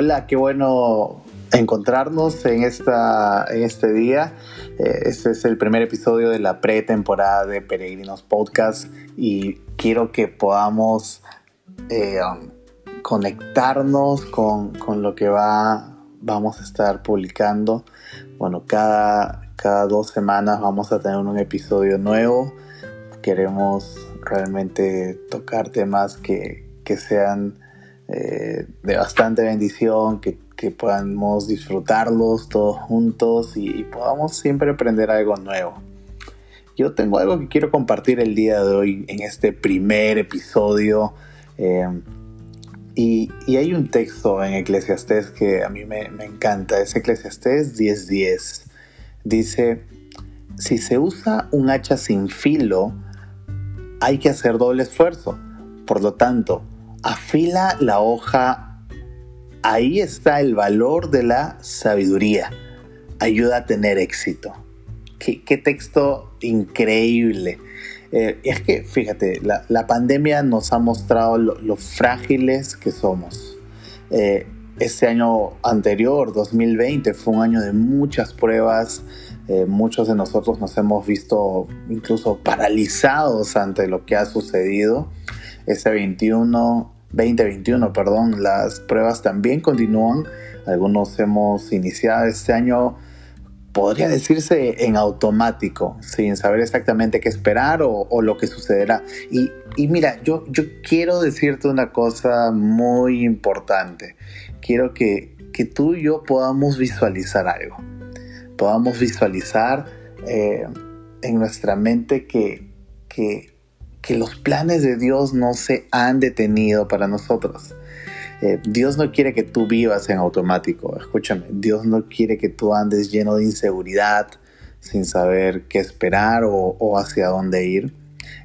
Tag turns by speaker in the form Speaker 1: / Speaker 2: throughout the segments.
Speaker 1: Hola, qué bueno encontrarnos en, esta, en este día. Eh, este es el primer episodio de la pretemporada de Peregrinos Podcast y quiero que podamos eh, um, conectarnos con, con, lo que va, vamos a estar publicando. Bueno, cada, cada dos semanas vamos a tener un episodio nuevo. Queremos realmente tocar temas que, que sean eh, de bastante bendición, que, que, podamos disfrutarlos todos juntos y, podamos siempre aprender algo nuevo. Yo tengo algo que quiero compartir el día de hoy en este primer episodio. Eh, y, y, hay un texto en Eclesiastés que a mí me, me encanta, es Eclesiastés 10:10. Dice, si se usa un hacha sin filo, hay que hacer doble esfuerzo. Por lo tanto, afila la hoja, ahí está el valor de la sabiduría. Ayuda a tener éxito. Qué, texto increíble. Eh, es que, fíjate, la, pandemia nos ha mostrado lo, frágiles que somos. Eh, este año anterior, 2020, fue un año de muchas pruebas. Eh, muchos de nosotros nos hemos visto incluso paralizados ante lo que ha sucedido. Este 21, 2021, perdón, las pruebas también continúan. Algunos hemos iniciado este año, podría decirse en automático, sin saber exactamente qué esperar o, lo que sucederá. Y, y, mira, yo, yo quiero decirte una cosa muy importante. Quiero que, que tú y yo podamos visualizar algo. Podamos visualizar eh, en nuestra mente que, que que los planes de Dios no se han detenido para nosotros. Eh, Dios no quiere que tú vivas en automático, escúchame, Dios no quiere que tú andes lleno de inseguridad, sin saber qué esperar o, hacia dónde ir.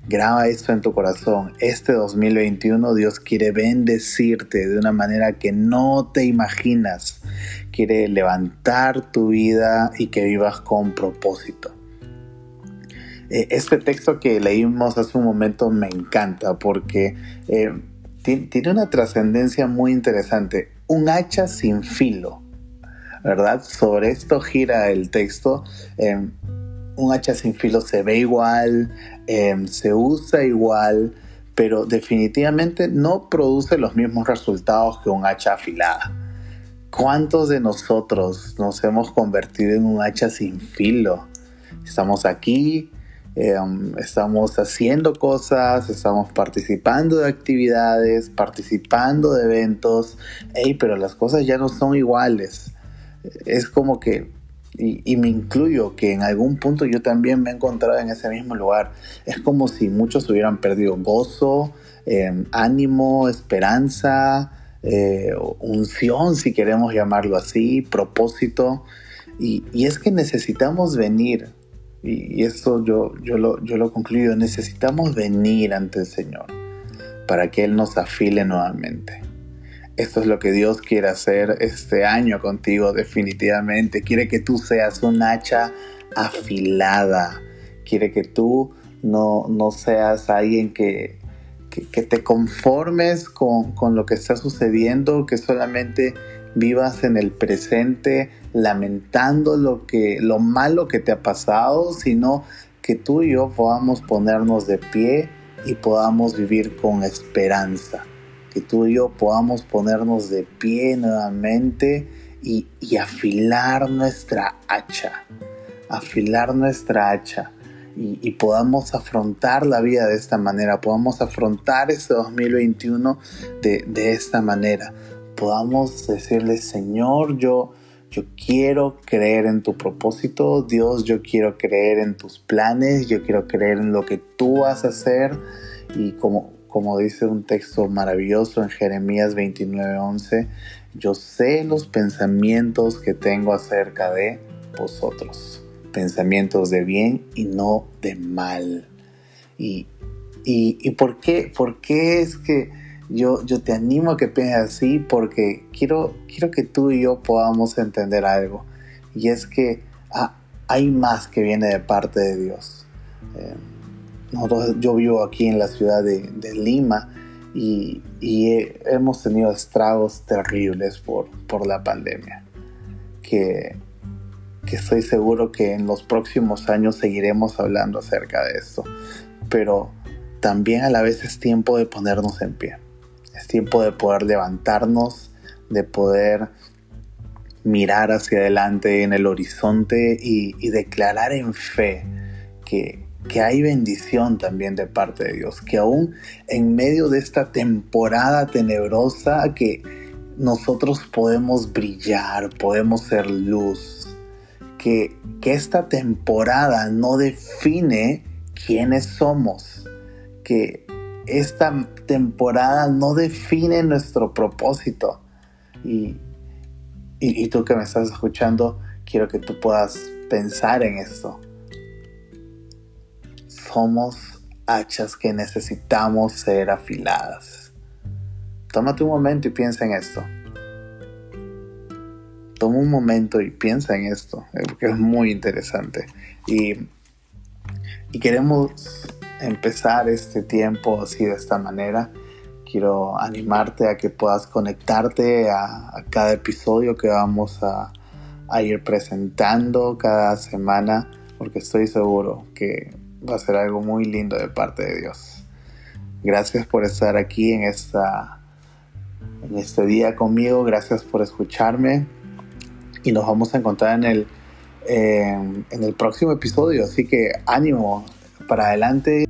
Speaker 1: Graba esto en tu corazón. Este 2021 Dios quiere bendecirte de una manera que no te imaginas. Quiere levantar tu vida y que vivas con propósito. Eh, este texto que leímos hace un momento me encanta porque eh, tiene una trascendencia muy interesante. Un hacha sin filo, ¿verdad? Sobre esto gira el texto. Em, un hacha sin filo se ve igual, em, se usa igual, pero definitivamente no produce los mismos resultados que un hacha afilada. ¿Cuántos de nosotros nos hemos convertido en un hacha sin filo? Estamos aquí, Em, estamos haciendo cosas, estamos participando de actividades, participando de eventos, pero las cosas ya no son iguales. Es como que, y, me incluyo, que en algún punto yo también me he encontrado en ese mismo lugar. Es como si muchos hubieran perdido gozo, em, ánimo, esperanza, eh, unción, si queremos llamarlo así, propósito. y es que necesitamos venir y, esto yo, yo, lo, yo lo concluyo, necesitamos venir ante el Señor para que Él nos afile nuevamente. Esto es lo que Dios quiere hacer este año contigo definitivamente. Quiere que tú seas un hacha afilada. Quiere que tú no, no seas alguien que, que, te conformes con, con, lo que está sucediendo, que solamente vivas en el presente lamentando lo que lo malo que te ha pasado, sino que tú y yo podamos ponernos de pie y podamos vivir con esperanza. Que tú y yo podamos ponernos de pie nuevamente y, afilar nuestra hacha. Afilar nuestra hacha. Y, podamos afrontar la vida de esta manera, podamos afrontar este 2021 de, de esta manera, podamos decirle, Señor, yo, yo quiero creer en tu propósito, Dios, yo quiero creer en tus planes, yo quiero creer en lo que tú vas a hacer. Y como, como dice un texto maravilloso en Jeremías 29:11, yo sé los pensamientos que tengo acerca de vosotros, pensamientos de bien y no de mal. ¿Y, y, y por, qué, por qué es que yo, yo te animo a que pienses así porque quiero, quiero que tú y yo podamos entender algo. Y es que ah, hay más que viene de parte de Dios. Eh, yo vivo aquí en la ciudad de, Lima y, hemos tenido estragos terribles por, por la pandemia, que, que estoy seguro que en los próximos años seguiremos hablando acerca de esto, pero también a la vez es tiempo de ponernos en pie, es tiempo de poder levantarnos, de poder mirar hacia adelante en el horizonte y, declarar en fe que, que hay bendición también de parte de Dios, que aún en medio de esta temporada tenebrosa que nosotros podemos brillar, podemos ser luz, que, esta temporada no define quiénes somos, que esta temporada no define nuestro propósito. Y, y, tú que me estás escuchando, quiero que tú puedas pensar en esto. Somos hachas que necesitamos ser afiladas. Tómate un momento y piensa en esto. Toma un momento y piensa en esto, eh, porque es muy interesante. Y, y queremos empezar este tiempo así de esta manera quiero animarte a que puedas conectarte a, cada episodio que vamos a, ir presentando cada semana, porque estoy seguro que va a ser algo muy lindo de parte de Dios. Gracias por estar aquí en, esta, en este día conmigo, gracias por escucharme y nos vamos a encontrar en el, en el próximo episodio, así que ánimo para adelante.